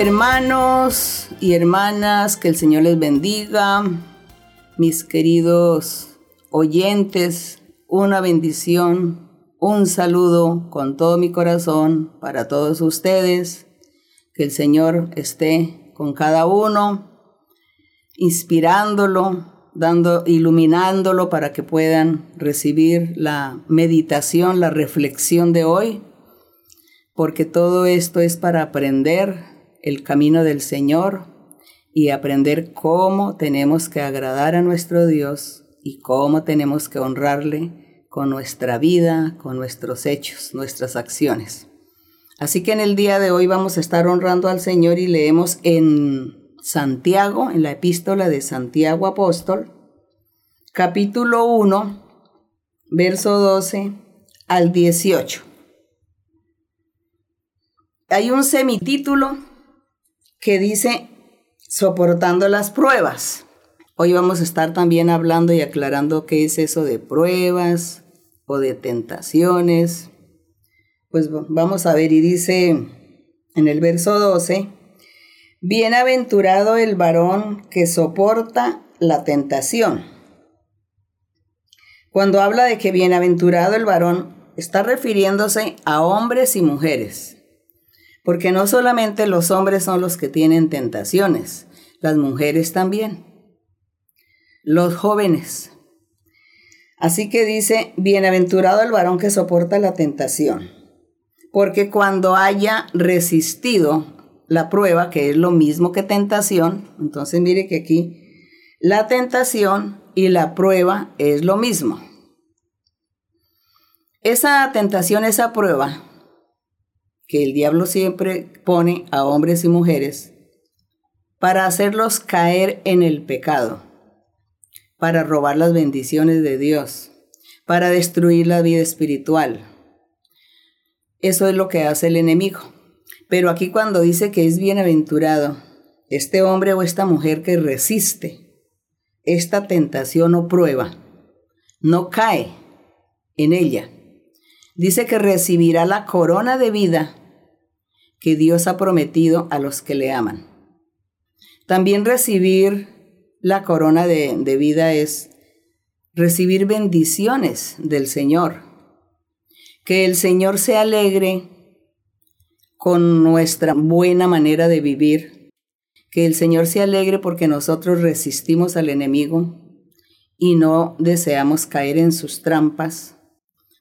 Hermanos y hermanas, que el Señor les bendiga. Mis queridos oyentes, una bendición, un saludo con todo mi corazón para todos ustedes. Que el Señor esté con cada uno, inspirándolo, dando, iluminándolo para que puedan recibir la meditación, la reflexión de hoy, porque todo esto es para aprender el camino del Señor y aprender cómo tenemos que agradar a nuestro Dios y cómo tenemos que honrarle con nuestra vida, con nuestros hechos, nuestras acciones. Así que en el día de hoy vamos a estar honrando al Señor y leemos en Santiago, en la epístola de Santiago Apóstol, capítulo 1, verso 12 al 18. Hay un semitítulo que dice soportando las pruebas. Hoy vamos a estar también hablando y aclarando qué es eso de pruebas o de tentaciones. Pues vamos a ver y dice en el verso 12, bienaventurado el varón que soporta la tentación. Cuando habla de que bienaventurado el varón, está refiriéndose a hombres y mujeres porque no solamente los hombres son los que tienen tentaciones, las mujeres también, los jóvenes. Así que dice, bienaventurado el varón que soporta la tentación, porque cuando haya resistido la prueba, que es lo mismo que tentación, entonces mire que aquí la tentación y la prueba es lo mismo. Esa tentación, esa prueba, que el diablo siempre pone a hombres y mujeres para hacerlos caer en el pecado, para robar las bendiciones de Dios, para destruir la vida espiritual. Eso es lo que hace el enemigo. Pero aquí cuando dice que es bienaventurado este hombre o esta mujer que resiste esta tentación o prueba, no cae en ella. Dice que recibirá la corona de vida que Dios ha prometido a los que le aman. También recibir la corona de, vida es recibir bendiciones del Señor. Que el Señor se alegre con nuestra buena manera de vivir. Que el Señor se alegre porque nosotros resistimos al enemigo y no deseamos caer en sus trampas,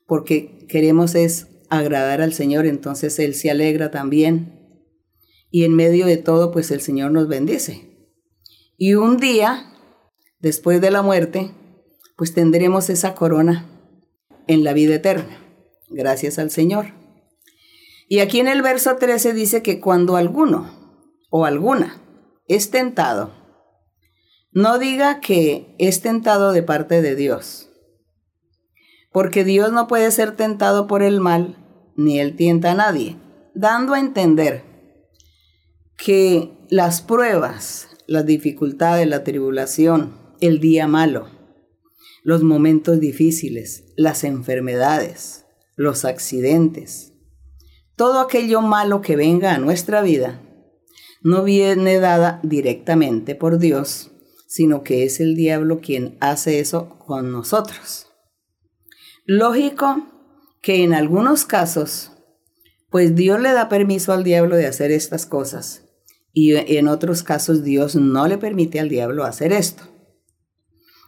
porque queremos es agradar al Señor, entonces Él se alegra también. Y en medio de todo, pues el Señor nos bendice. Y un día, después de la muerte, pues tendremos esa corona en la vida eterna, gracias al Señor. Y aquí en el verso 13 dice que cuando alguno o alguna es tentado, no diga que es tentado de parte de Dios, porque Dios no puede ser tentado por el mal, ni él tienta a nadie, dando a entender que las pruebas, las dificultades, la tribulación, el día malo, los momentos difíciles, las enfermedades, los accidentes, todo aquello malo que venga a nuestra vida, no viene dada directamente por Dios, sino que es el diablo quien hace eso con nosotros. Lógico que en algunos casos, pues Dios le da permiso al diablo de hacer estas cosas y en otros casos Dios no le permite al diablo hacer esto.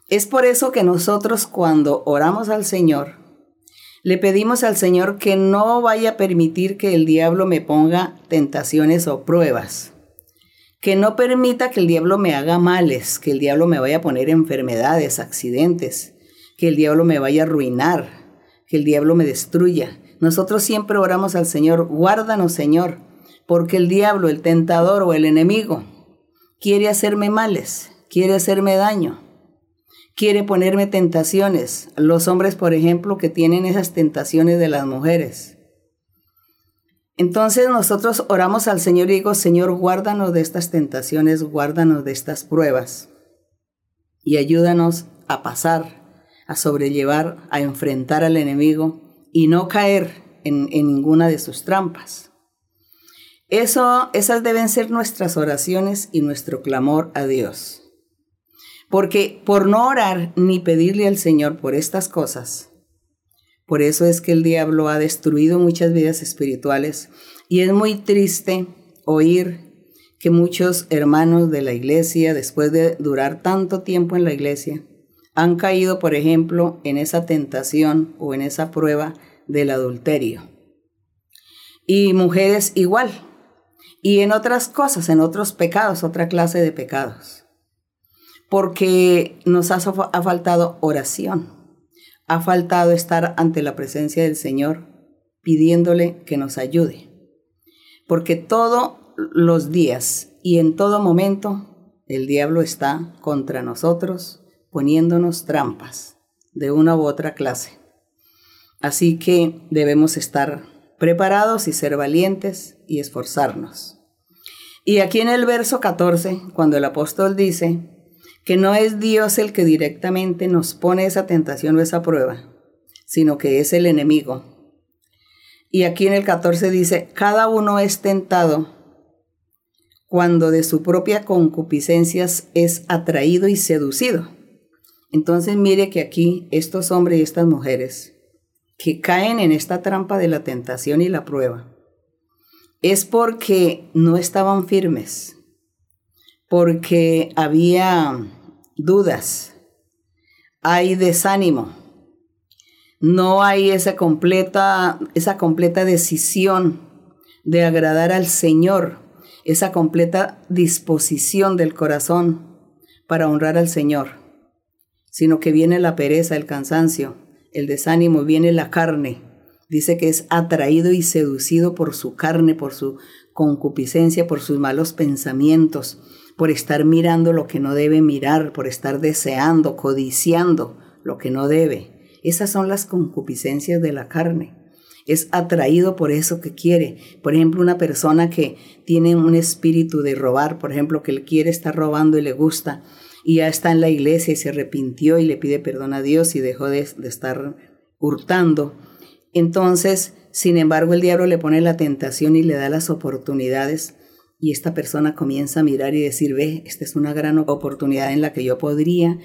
Es por eso que nosotros cuando oramos al Señor, le pedimos al Señor que no vaya a permitir que el diablo me ponga tentaciones o pruebas, que no permita que el diablo me haga males, que el diablo me vaya a poner enfermedades, accidentes, que el diablo me vaya a arruinar, que el diablo me destruya. Nosotros siempre oramos al Señor, guárdanos Señor, porque el diablo, el tentador o el enemigo quiere hacerme males, quiere hacerme daño, quiere ponerme tentaciones. Los hombres, por ejemplo, que tienen esas tentaciones de las mujeres. Entonces nosotros oramos al Señor y digo, Señor, guárdanos de estas tentaciones, guárdanos de estas pruebas y ayúdanos a pasar a sobrellevar, a enfrentar al enemigo y no caer en, ninguna de sus trampas. Eso, esas deben ser nuestras oraciones y nuestro clamor a Dios. Porque por no orar ni pedirle al Señor por estas cosas, por eso es que el diablo ha destruido muchas vidas espirituales y es muy triste oír que muchos hermanos de la iglesia, después de durar tanto tiempo en la iglesia, han caído, por ejemplo, en esa tentación o en esa prueba del adulterio. Y mujeres igual. Y en otras cosas, en otros pecados, otra clase de pecados. Porque nos ha, ha faltado oración ha faltado estar ante la presencia del Señor pidiéndole que nos ayude. Porque todos los días y en todo momento el diablo está contra nosotros poniéndonos trampas de una u otra clase. Así que debemos estar preparados y ser valientes y esforzarnos. Y aquí en el verso 14, cuando el apóstol dice, que no es Dios el que directamente nos pone esa tentación o esa prueba, sino que es el enemigo. Y aquí en el 14 dice, cada uno es tentado cuando de su propia concupiscencia es atraído y seducido. Entonces mire que aquí estos hombres y estas mujeres que caen en esta trampa de la tentación y la prueba, es porque no estaban firmes, porque había dudas, hay desánimo, no hay esa completa, esa completa decisión de agradar al Señor, esa completa disposición del corazón para honrar al Señor, sino que viene la pereza, el cansancio, el desánimo, viene la carne. Dice que es atraído y seducido por su carne, por su concupiscencia, por sus malos pensamientos por estar mirando lo que no debe mirar, por estar deseando, codiciando lo que no debe. Esas son las concupiscencias de la carne. Es atraído por eso que quiere. Por ejemplo, una persona que tiene un espíritu de robar, por ejemplo, que él quiere estar robando y le gusta, y ya está en la iglesia y se arrepintió y le pide perdón a Dios y dejó de, estar hurtando. Entonces, sin embargo, el diablo le pone la tentación y le da las oportunidades y esta persona comienza a mirar y decir, ve, esta es una gran oportunidad en la que yo podría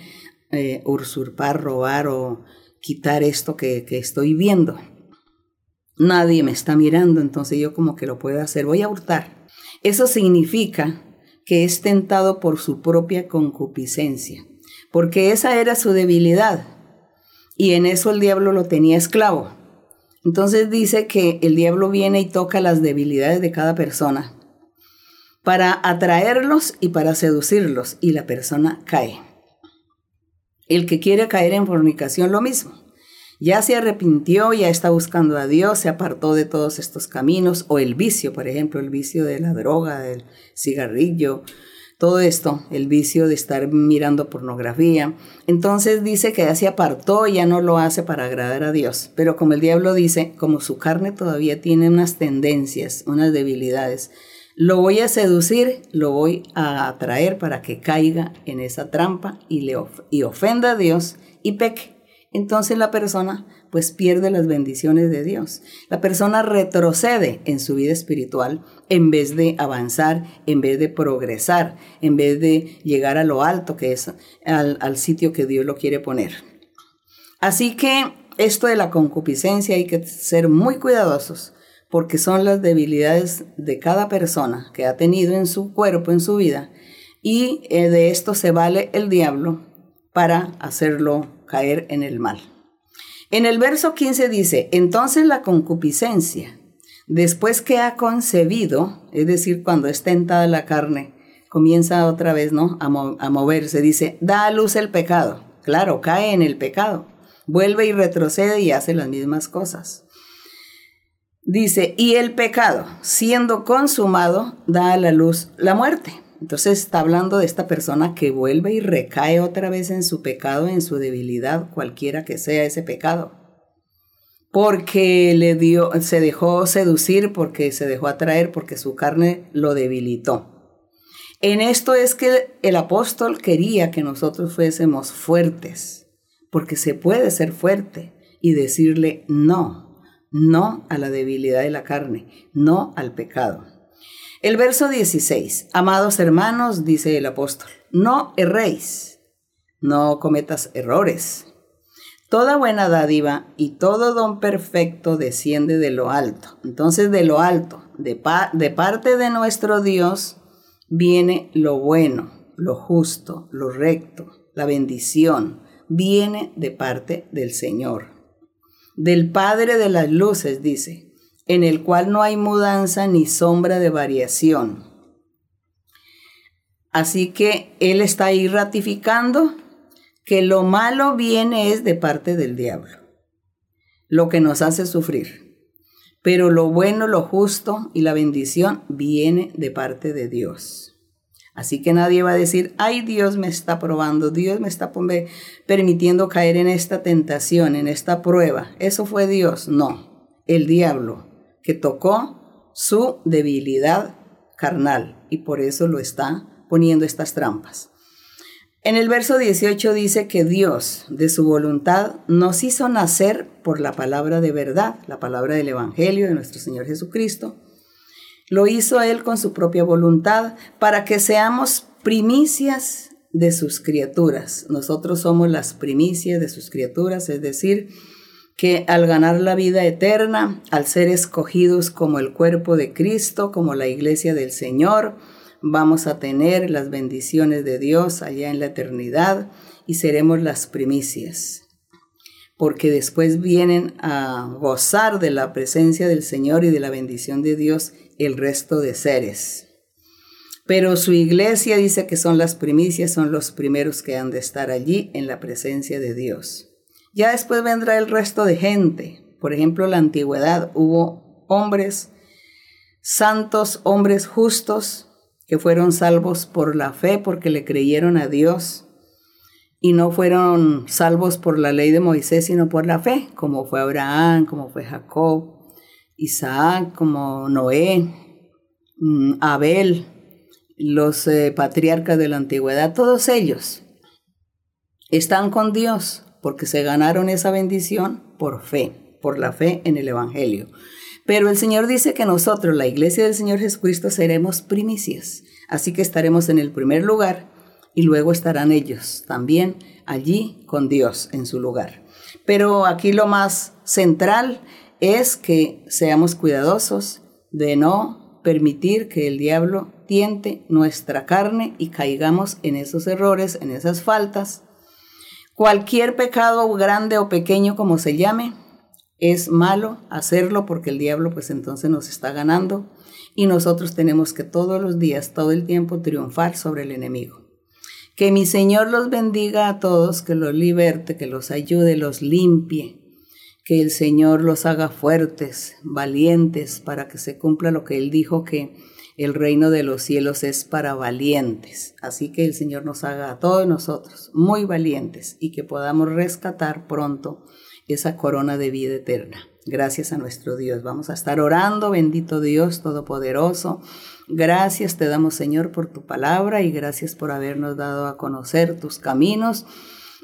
eh, usurpar, robar o quitar esto que, que estoy viendo. Nadie me está mirando, entonces yo como que lo puedo hacer, voy a hurtar. Eso significa que es tentado por su propia concupiscencia, porque esa era su debilidad y en eso el diablo lo tenía esclavo. Entonces dice que el diablo viene y toca las debilidades de cada persona para atraerlos y para seducirlos y la persona cae. El que quiere caer en fornicación lo mismo. Ya se arrepintió, ya está buscando a Dios, se apartó de todos estos caminos, o el vicio, por ejemplo, el vicio de la droga, del cigarrillo, todo esto, el vicio de estar mirando pornografía. Entonces dice que ya se apartó, ya no lo hace para agradar a Dios. Pero como el diablo dice, como su carne todavía tiene unas tendencias, unas debilidades, lo voy a seducir, lo voy a atraer para que caiga en esa trampa y, le y ofenda a Dios y peque. Entonces la persona pues pierde las bendiciones de Dios. La persona retrocede en su vida espiritual en vez de avanzar, en vez de progresar, en vez de llegar a lo alto que es al, al sitio que Dios lo quiere poner. Así que esto de la concupiscencia hay que ser muy cuidadosos porque son las debilidades de cada persona que ha tenido en su cuerpo, en su vida, y eh, de esto se vale el diablo para hacerlo caer en el mal. En el verso 15 dice, entonces la concupiscencia, después que ha concebido, es decir, cuando es tentada la carne, comienza otra vez ¿no? a, a moverse, dice, da a luz el pecado. Claro, cae en el pecado, vuelve y retrocede y hace las mismas cosas. Dice, y el pecado, siendo consumado, da a la luz la muerte. Entonces está hablando de esta persona que vuelve y recae otra vez en su pecado, en su debilidad, cualquiera que sea ese pecado. Porque le dio, se dejó seducir, porque se dejó atraer, porque su carne lo debilitó. En esto es que el apóstol quería que nosotros fuésemos fuertes, porque se puede ser fuerte y decirle no, no a la debilidad de la carne, no al pecado. El verso 16. Amados hermanos, dice el apóstol, no erréis, no cometas errores. Toda buena dádiva y todo don perfecto desciende de lo alto. Entonces de lo alto, de, de parte de nuestro Dios, viene lo bueno, lo justo, lo recto, la bendición, viene de parte del Señor. Del Padre de las Luces, dice, en el cual no hay mudanza ni sombra de variación. Así que Él está ahí ratificando que lo malo viene es de parte del diablo, lo que nos hace sufrir. Pero lo bueno, lo justo y la bendición viene de parte de Dios. Así que nadie va a decir, ay Dios me está probando, Dios me está permitiendo caer en esta tentación, en esta prueba. Eso fue Dios. No, el diablo que tocó su debilidad carnal y por eso lo está poniendo estas trampas. En el verso 18 dice que Dios, de su voluntad, nos hizo nacer por la palabra de verdad, la palabra del Evangelio de nuestro Señor Jesucristo. Lo hizo Él con su propia voluntad para que seamos primicias de sus criaturas. Nosotros somos las primicias de sus criaturas, es decir, que al ganar la vida eterna, al ser escogidos como el cuerpo de Cristo, como la iglesia del Señor, vamos a tener las bendiciones de Dios allá en la eternidad y seremos las primicias. Porque después vienen a gozar de la presencia del Señor y de la bendición de Dios el resto de seres. Pero su iglesia dice que son las primicias, son los primeros que han de estar allí en la presencia de Dios. Ya después vendrá el resto de gente. Por ejemplo, en la antigüedad hubo hombres santos, hombres justos, que fueron salvos por la fe porque le creyeron a Dios y no fueron salvos por la ley de Moisés, sino por la fe, como fue Abraham, como fue Jacob, Isaac, como Noé, mm, Abel, los eh, patriarcas de la antigüedad, todos ellos están con Dios porque se ganaron esa bendición por fe, por la fe en el Evangelio. Pero el Señor dice que nosotros, la iglesia del Señor Jesucristo, seremos primicias. Así que estaremos en el primer lugar y luego estarán ellos también allí con Dios en su lugar. Pero aquí lo más central es que seamos cuidadosos de no permitir que el diablo tiente nuestra carne y caigamos en esos errores, en esas faltas. Cualquier pecado grande o pequeño como se llame, es malo hacerlo porque el diablo pues entonces nos está ganando y nosotros tenemos que todos los días, todo el tiempo triunfar sobre el enemigo. Que mi Señor los bendiga a todos, que los liberte, que los ayude, los limpie, que el Señor los haga fuertes, valientes, para que se cumpla lo que Él dijo que el reino de los cielos es para valientes. Así que el Señor nos haga a todos nosotros muy valientes y que podamos rescatar pronto esa corona de vida eterna. Gracias a nuestro Dios. Vamos a estar orando, bendito Dios Todopoderoso. Gracias te damos, Señor, por tu palabra y gracias por habernos dado a conocer tus caminos,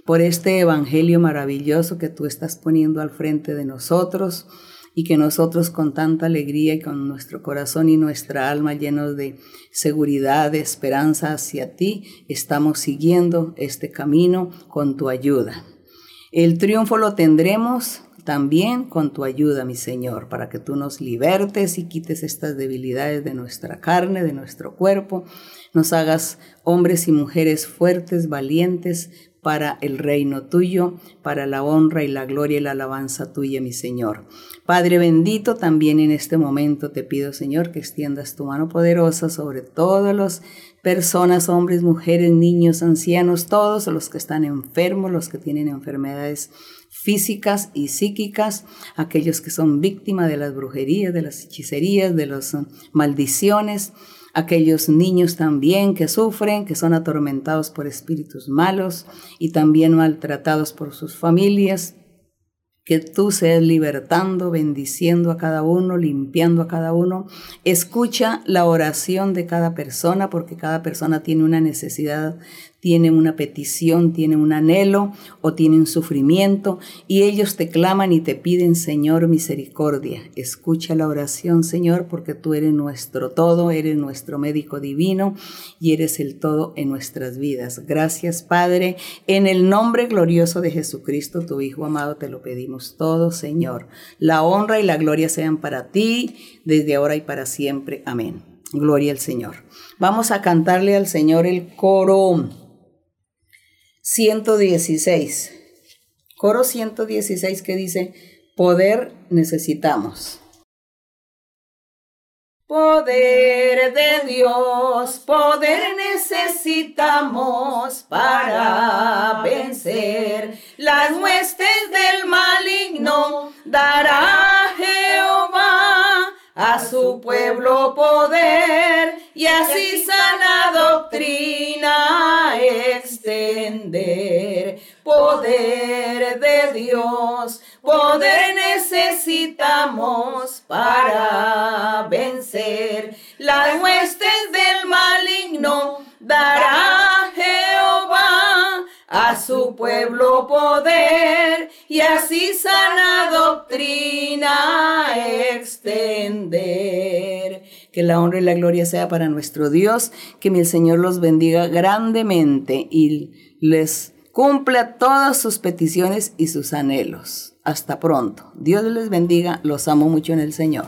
por este Evangelio maravilloso que tú estás poniendo al frente de nosotros y que nosotros con tanta alegría y con nuestro corazón y nuestra alma llenos de seguridad, de esperanza hacia ti, estamos siguiendo este camino con tu ayuda. El triunfo lo tendremos también con tu ayuda, mi Señor, para que tú nos libertes y quites estas debilidades de nuestra carne, de nuestro cuerpo, nos hagas hombres y mujeres fuertes, valientes para el reino tuyo, para la honra y la gloria y la alabanza tuya, mi Señor. Padre bendito, también en este momento te pido, Señor, que extiendas tu mano poderosa sobre todos los personas, hombres, mujeres, niños, ancianos, todos los que están enfermos, los que tienen enfermedades físicas y psíquicas, aquellos que son víctimas de las brujerías, de las hechicerías, de las uh, maldiciones, aquellos niños también que sufren, que son atormentados por espíritus malos y también maltratados por sus familias, que tú seas libertando, bendiciendo a cada uno, limpiando a cada uno. Escucha la oración de cada persona porque cada persona tiene una necesidad tienen una petición, tienen un anhelo o tienen sufrimiento y ellos te claman y te piden, Señor, misericordia. Escucha la oración, Señor, porque tú eres nuestro todo, eres nuestro médico divino y eres el todo en nuestras vidas. Gracias, Padre, en el nombre glorioso de Jesucristo, tu Hijo amado, te lo pedimos todo, Señor. La honra y la gloria sean para ti desde ahora y para siempre. Amén. Gloria al Señor. Vamos a cantarle al Señor el coro 116. Coro 116 que dice, poder necesitamos. Poder de Dios, poder necesitamos para vencer las huestes del maligno. Dará Jehová a su pueblo poder Dios, poder necesitamos para vencer las huestes del maligno. Dará Jehová a su pueblo poder y así sana doctrina extender. Que la honra y la gloria sea para nuestro Dios, que mi Señor los bendiga grandemente y les cumpla todas sus peticiones y sus anhelos. Hasta pronto. Dios les bendiga, los amo mucho en el Señor.